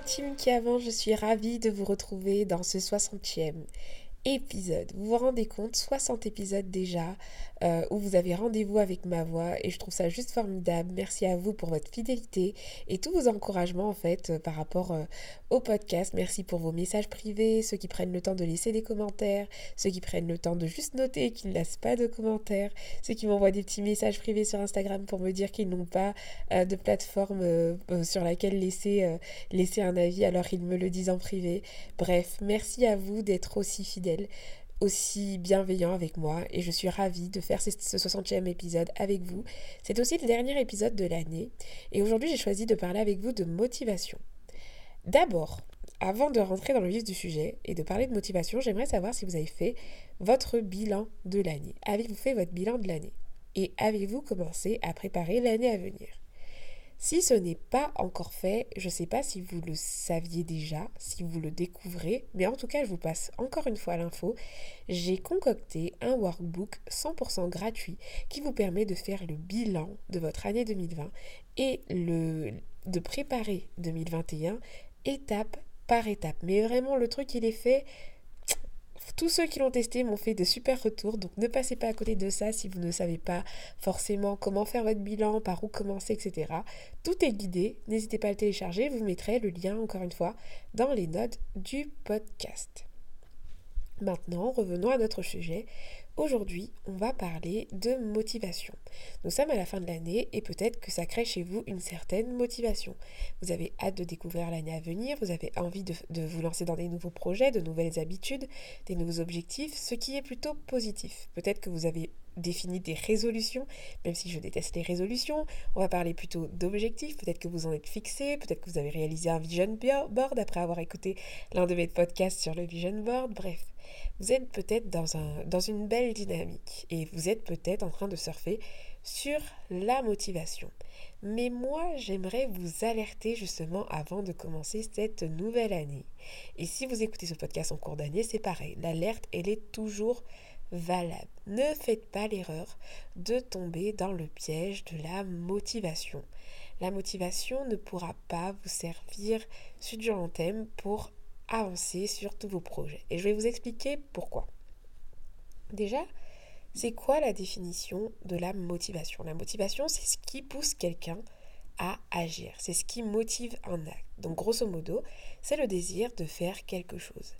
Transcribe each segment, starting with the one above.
team qui avance, je suis ravie de vous retrouver dans ce 60e épisode. Vous vous rendez compte, 60 épisodes déjà, euh, où vous avez rendez-vous avec ma voix et je trouve ça juste formidable. Merci à vous pour votre fidélité et tous vos encouragements en fait euh, par rapport euh, au podcast. Merci pour vos messages privés, ceux qui prennent le temps de laisser des commentaires, ceux qui prennent le temps de juste noter et qui ne laissent pas de commentaires, ceux qui m'envoient des petits messages privés sur Instagram pour me dire qu'ils n'ont pas de plateforme sur laquelle laisser, laisser un avis alors ils me le disent en privé. Bref, merci à vous d'être aussi fidèles aussi bienveillant avec moi et je suis ravie de faire ce 60e épisode avec vous. C'est aussi le dernier épisode de l'année et aujourd'hui j'ai choisi de parler avec vous de motivation. D'abord, avant de rentrer dans le vif du sujet et de parler de motivation, j'aimerais savoir si vous avez fait votre bilan de l'année. Avez-vous fait votre bilan de l'année? Et avez-vous commencé à préparer l'année à venir? Si ce n'est pas encore fait, je ne sais pas si vous le saviez déjà, si vous le découvrez, mais en tout cas, je vous passe encore une fois l'info. J'ai concocté un workbook 100% gratuit qui vous permet de faire le bilan de votre année 2020 et de préparer 2021 étape par étape. Mais vraiment, le truc, il est fait tous ceux qui l'ont testé m'ont fait de super retours, donc ne passez pas à côté de ça si vous ne savez pas forcément comment faire votre bilan, par où commencer, etc. Tout est guidé, n'hésitez pas à le télécharger, vous mettrai le lien encore une fois dans les notes du podcast. Maintenant, revenons à notre sujet. Aujourd'hui, on va parler de motivation. Nous sommes à la fin de l'année et peut-être que ça crée chez vous une certaine motivation. Vous avez hâte de découvrir l'année à venir, vous avez envie de, vous lancer dans des nouveaux projets, de nouvelles habitudes, des nouveaux objectifs, ce qui est plutôt positif. Peut-être que vous avez défini des résolutions, même si je déteste les résolutions. On va parler plutôt d'objectifs. Peut-être que vous en êtes fixé, peut-être que vous avez réalisé un vision board après avoir écouté l'un de mes podcasts sur le vision board. Bref, vous êtes peut-être dans, un, dans une belle dynamique et vous êtes peut-être en train de surfer sur la motivation. Mais moi, j'aimerais vous alerter justement avant de commencer cette nouvelle année. Et si vous écoutez ce podcast en cours d'année, c'est pareil. L'alerte, elle est toujours valable. Ne faites pas l'erreur de tomber dans le piège de la motivation. La motivation ne pourra pas vous servir sur du long terme pour avancer sur tous vos projets. Et je vais vous expliquer pourquoi. Déjà, c'est quoi la définition de la motivation? La motivation, c'est ce qui pousse quelqu'un à agir. C'est ce qui motive un acte. Donc, grosso modo, c'est le désir de faire quelque chose.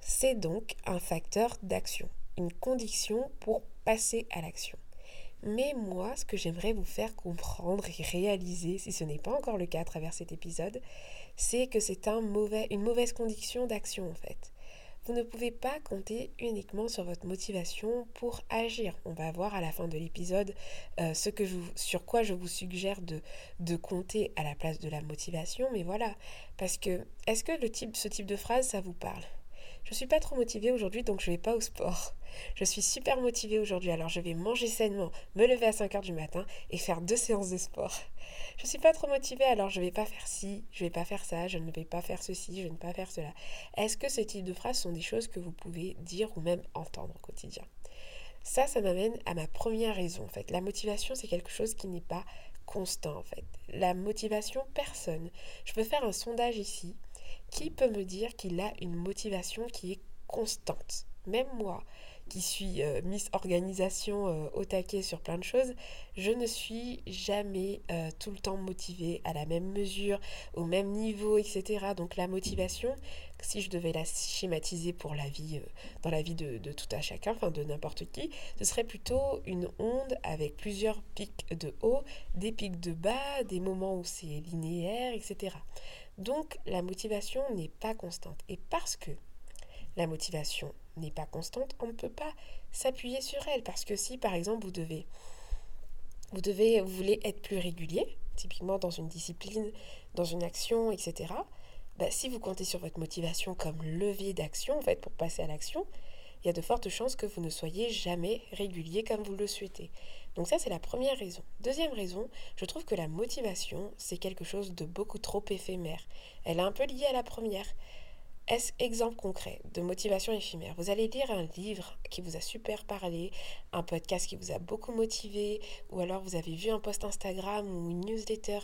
C'est donc un facteur d'action, une condition pour passer à l'action. Mais moi, ce que j'aimerais vous faire comprendre et réaliser, si ce n'est pas encore le cas à travers cet épisode, c'est que c'est une mauvaise condition d'action en fait. Vous ne pouvez pas compter uniquement sur votre motivation pour agir. On va voir à la fin de l'épisode euh, ce que sur quoi je vous suggère de, compter à la place de la motivation. Mais voilà, parce que est-ce que ce type de phrase, ça vous parle? Je suis pas trop motivée aujourd'hui, donc je vais pas au sport. Je suis super motivée aujourd'hui, alors je vais manger sainement, me lever à 5 heures du matin et faire deux séances de sport. Je suis pas trop motivée, alors je vais pas faire ci, je vais pas faire ça, je ne vais pas faire ceci, je ne vais pas faire cela. Est-ce que ce type de phrases sont des choses que vous pouvez dire ou même entendre au quotidien? Ça, ça m'amène à ma première raison en fait. La motivation, c'est quelque chose qui n'est pas constant en fait. La motivation, personne. Je peux faire un sondage ici. Qui peut me dire qu'il a une motivation qui est constante Même moi, qui suis euh, Miss Organisation euh, au taquet sur plein de choses, je ne suis jamais euh, tout le temps motivée à la même mesure, au même niveau, etc. Donc la motivation, si je devais la schématiser pour la vie, dans la vie de, de, tout à chacun, enfin de n'importe qui, ce serait plutôt une onde avec plusieurs pics de haut, des pics de bas, des moments où c'est linéaire, etc. Donc la motivation n'est pas constante. Et parce que la motivation n'est pas constante, on ne peut pas s'appuyer sur elle. Parce que si, par exemple, vous devez, vous devez, voulez être plus régulier, typiquement dans une discipline, dans une action, etc., bah, si vous comptez sur votre motivation comme levier d'action, en fait, pour passer à l'action, il y a de fortes chances que vous ne soyez jamais régulier comme vous le souhaitez. Donc ça, c'est la première raison. Deuxième raison, je trouve que la motivation, c'est quelque chose de beaucoup trop éphémère. Elle est un peu liée à la première. Est-ce exemple concret de motivation éphémère? Vous allez lire un livre qui vous a super parlé, un podcast qui vous a beaucoup motivé, ou alors vous avez vu un post Instagram ou une newsletter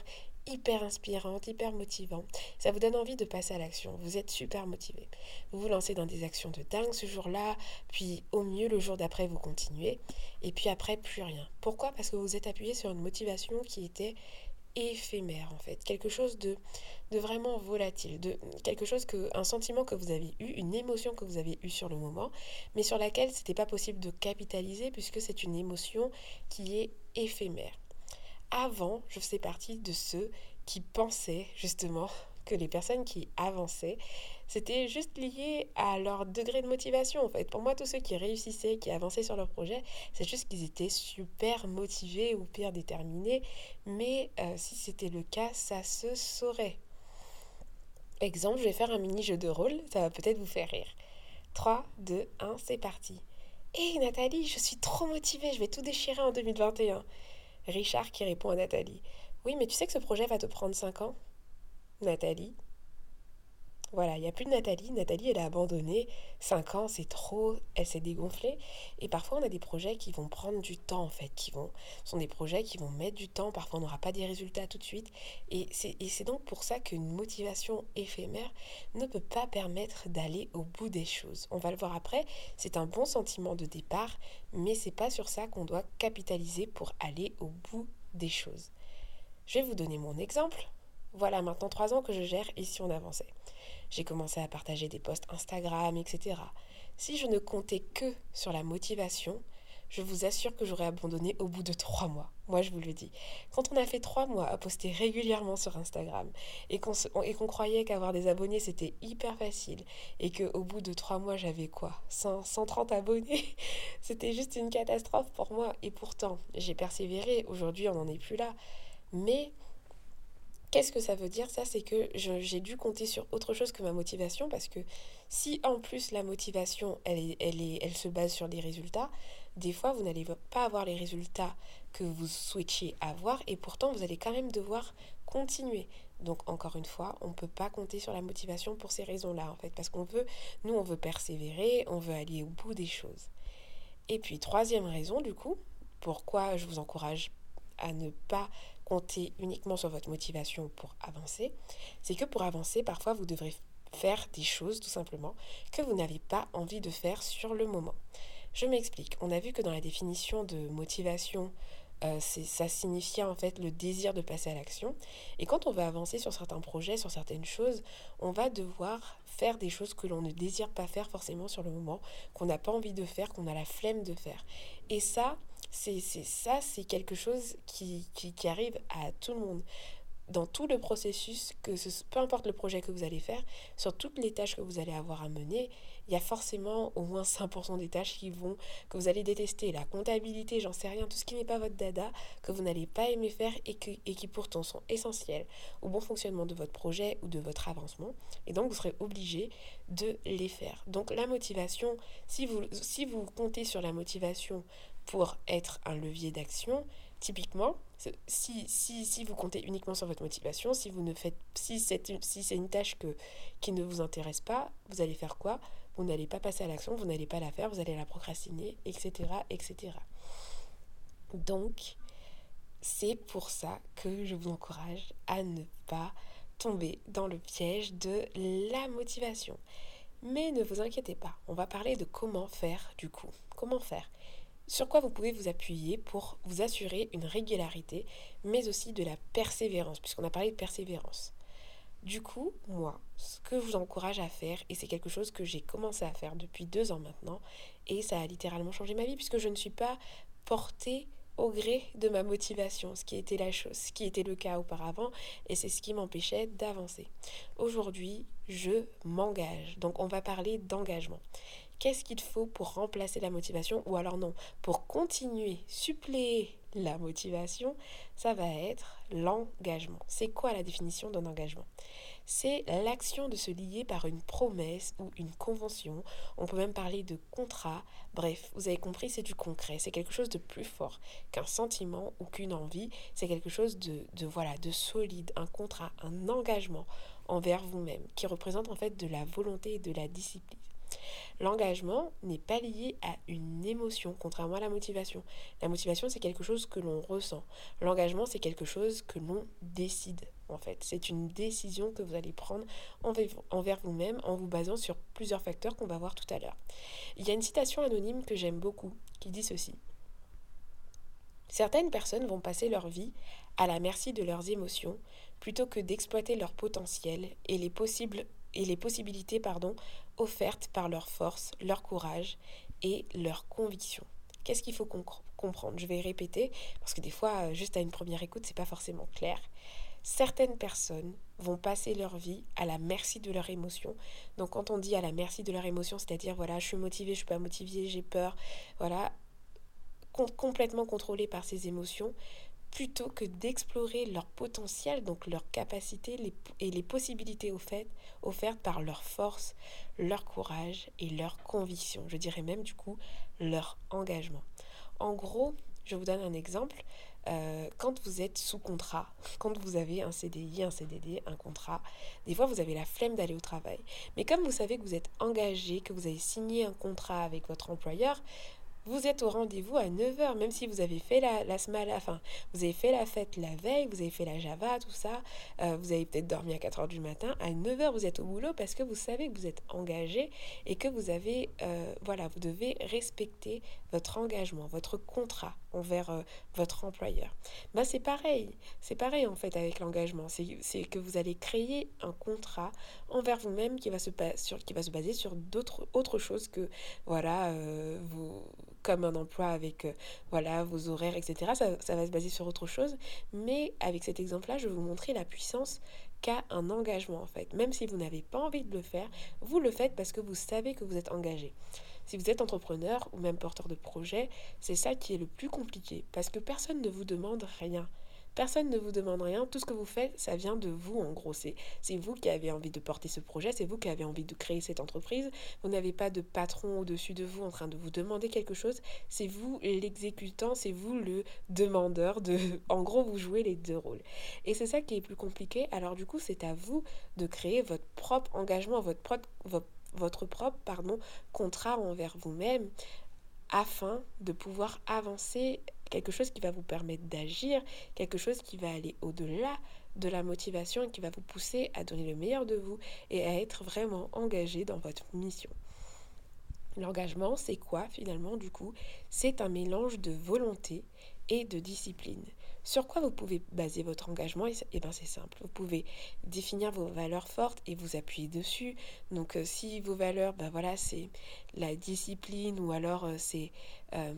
hyper inspirante, hyper motivant. Ça vous donne envie de passer à l'action. Vous êtes super motivé. Vous vous lancez dans des actions de dingue ce jour-là, puis au mieux le jour d'après vous continuez, et puis après plus rien. Pourquoi? Parce que vous êtes appuyé sur une motivation qui était éphémère en fait, quelque chose de, de vraiment volatile, de quelque chose que un sentiment que vous avez eu, une émotion que vous avez eue sur le moment, mais sur laquelle c'était pas possible de capitaliser puisque c'est une émotion qui est éphémère. Avant, je faisais partie de ceux qui pensaient justement que les personnes qui avançaient, c'était juste lié à leur degré de motivation en fait. Pour moi, tous ceux qui réussissaient, qui avançaient sur leur projet, c'est juste qu'ils étaient super motivés ou pire déterminés. Mais euh, si c'était le cas, ça se saurait. Exemple, je vais faire un mini jeu de rôle, ça va peut-être vous faire rire. 3, 2, 1, c'est parti. Hé Nathalie, je suis trop motivée, je vais tout déchirer en 2021. Richard qui répond à Nathalie. Oui, mais tu sais que ce projet va te prendre 5 ans? Nathalie. Voilà, il n'y a plus de Nathalie. Nathalie, elle a abandonné. 5 ans, c'est trop. Elle s'est dégonflée. Et parfois, on a des projets qui vont prendre du temps, en fait. Qui vont, sont des projets qui vont mettre du temps. Parfois, on n'aura pas des résultats tout de suite. Et c'est donc pour ça qu'une motivation éphémère ne peut pas permettre d'aller au bout des choses. On va le voir après. C'est un bon sentiment de départ, mais c'est pas sur ça qu'on doit capitaliser pour aller au bout des choses. Je vais vous donner mon exemple. Voilà maintenant trois ans que je gère Ici on avançait. J'ai commencé à partager des posts Instagram, etc. Si je ne comptais que sur la motivation, je vous assure que j'aurais abandonné au bout de trois mois. Moi, je vous le dis. Quand on a fait trois mois à poster régulièrement sur Instagram et qu'on croyait qu'avoir des abonnés, c'était hyper facile et qu'au bout de trois mois, j'avais quoi 130 abonnés? C'était juste une catastrophe pour moi. Et pourtant, j'ai persévéré. Aujourd'hui, on n'en est plus là. Mais Qu'est-ce que ça veut dire Ça, c'est que j'ai dû compter sur autre chose que ma motivation parce que si en plus la motivation, elle, se base sur des résultats, des fois, vous n'allez pas avoir les résultats que vous souhaitiez avoir et pourtant, vous allez quand même devoir continuer. Donc, encore une fois, on ne peut pas compter sur la motivation pour ces raisons-là, en fait, parce qu'on veut, nous, on veut persévérer, on veut aller au bout des choses. Et puis, troisième raison, du coup, pourquoi je vous encourage à ne pas compter uniquement sur votre motivation pour avancer, c'est que pour avancer, parfois vous devrez faire des choses tout simplement que vous n'avez pas envie de faire sur le moment. Je m'explique. On a vu que dans la définition de motivation, euh, ça signifiait en fait le désir de passer à l'action. Et quand on va avancer sur certains projets, sur certaines choses, on va devoir faire des choses que l'on ne désire pas faire forcément sur le moment, qu'on n'a pas envie de faire, qu'on a la flemme de faire. Et ça, c'est ça, c'est quelque chose qui, qui, arrive à tout le monde dans tout le processus, que ce, peu importe le projet que vous allez faire, sur toutes les tâches que vous allez avoir à mener, il y a forcément au moins 5% des tâches qui vont, que vous allez détester. La comptabilité, j'en sais rien, tout ce qui n'est pas votre dada, que vous n'allez pas aimer faire et, et qui pourtant sont essentiels au bon fonctionnement de votre projet ou de votre avancement. Et donc, vous serez obligé de les faire. Donc, la motivation, si vous, si vous comptez sur la motivation pour être un levier d'action, typiquement, si, si, si, vous comptez uniquement sur votre motivation, si vous ne faites si c'est si une tâche que, qui ne vous intéresse pas, vous allez faire quoi? Vous n'allez pas passer à l'action, vous n'allez pas la faire, vous allez la procrastiner, etc. etc. Donc, c'est pour ça que je vous encourage à ne pas tomber dans le piège de la motivation. Mais ne vous inquiétez pas, on va parler de comment faire du coup. Comment faire? Sur quoi vous pouvez vous appuyer pour vous assurer une régularité, mais aussi de la persévérance, puisqu'on a parlé de persévérance. Du coup, moi, ce que je vous encourage à faire, et c'est quelque chose que j'ai commencé à faire depuis deux ans maintenant, et ça a littéralement changé ma vie, puisque je ne suis pas portée au gré de ma motivation, ce qui était la chose, ce qui était le cas auparavant, et c'est ce qui m'empêchait d'avancer. Aujourd'hui, je m'engage. Donc on va parler d'engagement. Qu'est-ce qu'il faut pour remplacer la motivation ou alors non, pour continuer, suppléer la motivation, ça va être l'engagement. C'est quoi la définition d'un engagement? C'est l'action de se lier par une promesse ou une convention. On peut même parler de contrat. Bref, vous avez compris, c'est du concret. C'est quelque chose de plus fort qu'un sentiment ou qu'une envie. C'est quelque chose de, de, voilà, de solide, un contrat, un engagement envers vous-même qui représente en fait de la volonté et de la discipline. L'engagement n'est pas lié à une émotion, contrairement à la motivation. La motivation, c'est quelque chose que l'on ressent. L'engagement, c'est quelque chose que l'on décide, en fait. C'est une décision que vous allez prendre envers vous-même en vous basant sur plusieurs facteurs qu'on va voir tout à l'heure. Il y a une citation anonyme que j'aime beaucoup qui dit ceci. Certaines personnes vont passer leur vie à la merci de leurs émotions plutôt que d'exploiter leur potentiel et les possibles et les possibilités pardon, offertes par leur force, leur courage et leur conviction. Qu'est-ce qu'il faut comprendre? Je vais répéter parce que des fois, juste à une première écoute, c'est pas forcément clair. Certaines personnes vont passer leur vie à la merci de leurs émotions. Donc quand on dit à la merci de leurs émotions, c'est-à-dire voilà, je suis motivée, je suis pas motivée, j'ai peur, voilà, complètement contrôlée par ces émotions, plutôt que d'explorer leur potentiel, donc leur capacité et les possibilités offertes par leur force, leur courage et leur conviction. Je dirais même du coup leur engagement. En gros, je vous donne un exemple. Euh, quand vous êtes sous contrat, quand vous avez un CDI, un CDD, un contrat, des fois vous avez la flemme d'aller au travail. Mais comme vous savez que vous êtes engagé, que vous avez signé un contrat avec votre employeur, vous êtes au rendez-vous à 9h, même si vous avez fait la, la smala, vous avez fait la fête la veille, vous avez fait la java, tout ça, euh, vous avez peut-être dormi à 4h du matin, à 9h vous êtes au boulot parce que vous savez que vous êtes engagé et que vous avez, euh, voilà, vous devez respecter votre engagement, votre contrat envers euh, votre employeur. Ben, c'est pareil, c'est pareil en fait avec l'engagement, c'est que vous allez créer un contrat envers vous-même qui, va se baser sur d'autres autre choses que, voilà, vous comme un emploi avec euh, voilà vos horaires, etc. Ça, ça, va se baser sur autre chose. Mais avec cet exemple-là, je vais vous montrer la puissance qu'a un engagement en fait. Même si vous n'avez pas envie de le faire, vous le faites parce que vous savez que vous êtes engagé. Si vous êtes entrepreneur ou même porteur de projet, c'est ça qui est le plus compliqué parce que personne ne vous demande rien. Personne ne vous demande rien. Tout ce que vous faites, ça vient de vous, en gros. C'est vous qui avez envie de porter ce projet, c'est vous qui avez envie de créer cette entreprise. Vous n'avez pas de patron au-dessus de vous en train de vous demander quelque chose. C'est vous l'exécutant, c'est vous le demandeur. De... En gros, vous jouez les deux rôles. Et c'est ça qui est plus compliqué. Alors du coup, c'est à vous de créer votre propre engagement, votre propre, propre pardon, contrat envers vous-même afin de pouvoir avancer quelque chose qui va vous permettre d'agir, quelque chose qui va aller au-delà de la motivation et qui va vous pousser à donner le meilleur de vous et à être vraiment engagé dans votre mission. L'engagement, c'est quoi finalement du coup? C'est un mélange de volonté et de discipline. Sur quoi vous pouvez baser votre engagement Et eh bien c'est simple, vous pouvez définir vos valeurs fortes et vous appuyer dessus. Donc euh, si vos valeurs, ben voilà, c'est la discipline ou alors euh, c'est euh,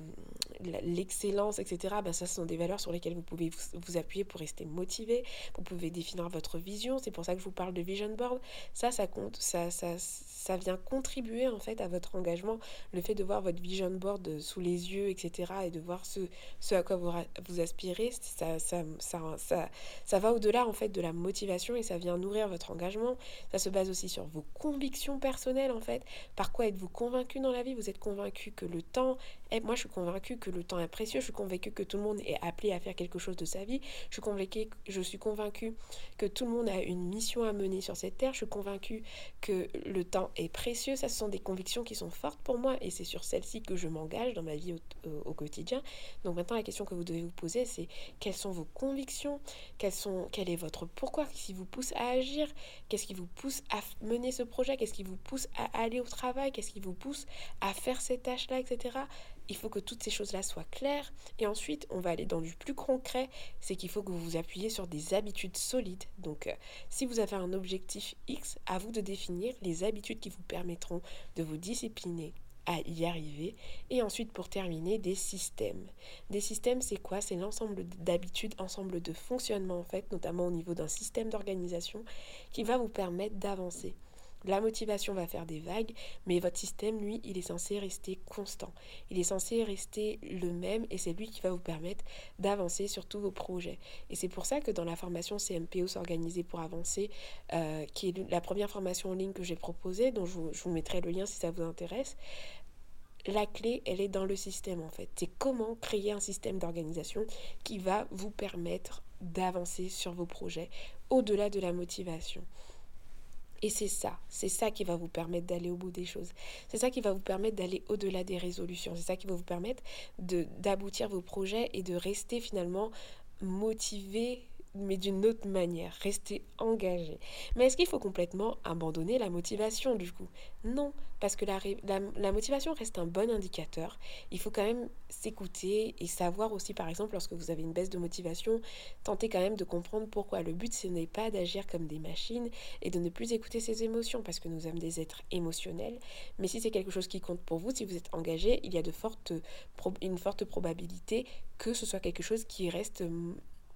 l'excellence, etc. Ben ça, ce sont des valeurs sur lesquelles vous pouvez vous, appuyer pour rester motivé. Vous pouvez définir votre vision. C'est pour ça que je vous parle de vision board. Ça, ça compte, ça, ça, ça vient contribuer en fait à votre engagement. Le fait de voir votre vision board sous les yeux, etc. et de voir ce, ce à quoi vous, vous aspirez, ça, ça, ça, ça, va au-delà en fait de la motivation et ça vient nourrir votre engagement. Ça se base aussi sur vos convictions personnelles en fait. Par quoi êtes-vous convaincu dans la vie? Vous êtes convaincu que le temps Moi je suis convaincu que le temps est précieux. Je suis convaincu que tout le monde est appelé à faire quelque chose de sa vie. Je suis convaincu, je suis que tout le monde a une mission à mener sur cette terre. Je suis convaincu que le temps est précieux. Ça ce sont des convictions qui sont fortes pour moi et c'est sur celles-ci que je m'engage dans ma vie au, quotidien. Donc maintenant la question que vous devez vous poser c'est quelles sont vos convictions, quel est votre pourquoi, qu'est-ce qui vous pousse à agir, qu'est-ce qui vous pousse à mener ce projet, qu'est-ce qui vous pousse à aller au travail, qu'est-ce qui vous pousse à faire ces tâches-là, etc. Il faut que toutes ces choses-là soient claires. Et ensuite, on va aller dans du plus concret, c'est qu'il faut que vous vous appuyez sur des habitudes solides. Donc, euh, si vous avez un objectif X, à vous de définir les habitudes qui vous permettront de vous discipliner à y arriver. Et ensuite, pour terminer, des systèmes. Des systèmes, c'est quoi? C'est l'ensemble d'habitudes, ensemble de fonctionnement, en fait, notamment au niveau d'un système d'organisation qui va vous permettre d'avancer. La motivation va faire des vagues, mais votre système, lui, il est censé rester constant. Il est censé rester le même et c'est lui qui va vous permettre d'avancer sur tous vos projets. Et c'est pour ça que dans la formation CMPO s'organiser pour avancer, euh, qui est la première formation en ligne que j'ai proposée, dont je vous mettrai le lien si ça vous intéresse, la clé, elle est dans le système en fait. C'est comment créer un système d'organisation qui va vous permettre d'avancer sur vos projets au-delà de la motivation. Et c'est ça, c'est ça qui va vous permettre d'aller au bout des choses. C'est ça qui va vous permettre d'aller au-delà des résolutions. C'est ça qui va vous permettre d'aboutir vos projets et de rester finalement motivé mais d'une autre manière, rester engagé. Mais est-ce qu'il faut complètement abandonner la motivation du coup? Non, parce que la, la, motivation reste un bon indicateur. Il faut quand même s'écouter et savoir aussi, par exemple, lorsque vous avez une baisse de motivation, tenter quand même de comprendre pourquoi. Le but, ce n'est pas d'agir comme des machines et de ne plus écouter ses émotions, parce que nous sommes des êtres émotionnels. Mais si c'est quelque chose qui compte pour vous, si vous êtes engagé, il y a de fortes, une forte probabilité que ce soit quelque chose qui reste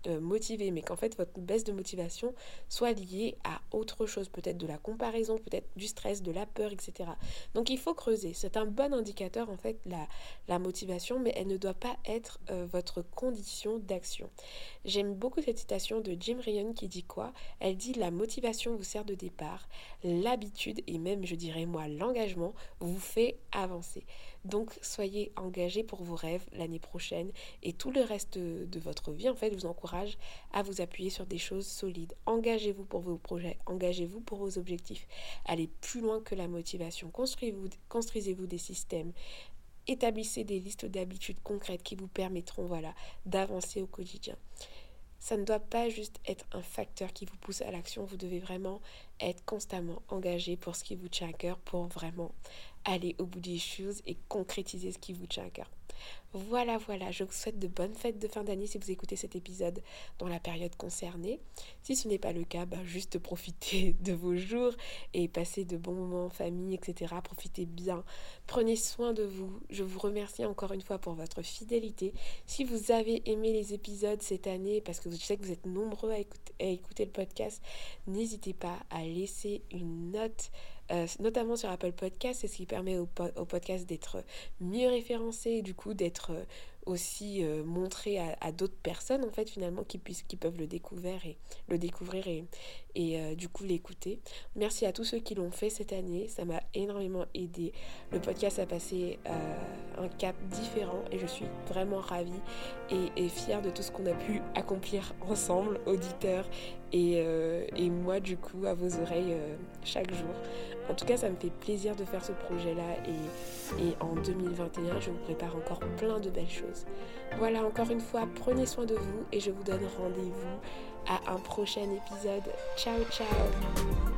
motivé, mais qu'en fait votre baisse de motivation soit liée à autre chose, peut-être de la comparaison, peut-être du stress, de la peur, etc. Donc il faut creuser. C'est un bon indicateur en fait la, motivation, mais elle ne doit pas être euh, votre condition d'action. J'aime beaucoup cette citation de Jim Ryan qui dit quoi? Elle dit la motivation vous sert de départ, l'habitude et même je dirais moi l'engagement vous fait avancer. Donc soyez engagés pour vos rêves l'année prochaine et tout le reste de votre vie en fait vous encourage à vous appuyer sur des choses solides. Engagez-vous pour vos projets, engagez-vous pour vos objectifs. Allez plus loin que la motivation. Construisez-vous construisez des systèmes. Établissez des listes d'habitudes concrètes qui vous permettront voilà, d'avancer au quotidien. Ça ne doit pas juste être un facteur qui vous pousse à l'action, vous devez vraiment être constamment engagé pour ce qui vous tient à cœur, pour vraiment aller au bout des choses et concrétiser ce qui vous tient à cœur. Voilà, voilà, je vous souhaite de bonnes fêtes de fin d'année si vous écoutez cet épisode dans la période concernée. Si ce n'est pas le cas, bah, juste profitez de vos jours et passez de bons moments en famille, etc. Profitez bien, prenez soin de vous. Je vous remercie encore une fois pour votre fidélité. Si vous avez aimé les épisodes cette année, parce que je sais que vous êtes nombreux à écouter le podcast, n'hésitez pas à laisser une note euh, notamment sur Apple Podcast, c'est ce qui permet au, podcast d'être mieux référencé du coup d'être euh, aussi euh, montré à, d'autres personnes en fait finalement qui peuvent le découvrir et le découvrir et, et du coup l'écouter. Merci à tous ceux qui l'ont fait cette année. Ça m'a énormément aidé. Le podcast a passé un cap différent et je suis vraiment ravie et, fière de tout ce qu'on a pu accomplir ensemble auditeurs et, et moi du coup à vos oreilles chaque jour. En tout cas, ça me fait plaisir de faire ce projet-là et, et, en 2021, je vous prépare encore plein de belles choses. Voilà, encore une fois, prenez soin de vous et je vous donne rendez-vous à un prochain épisode. Ciao, ciao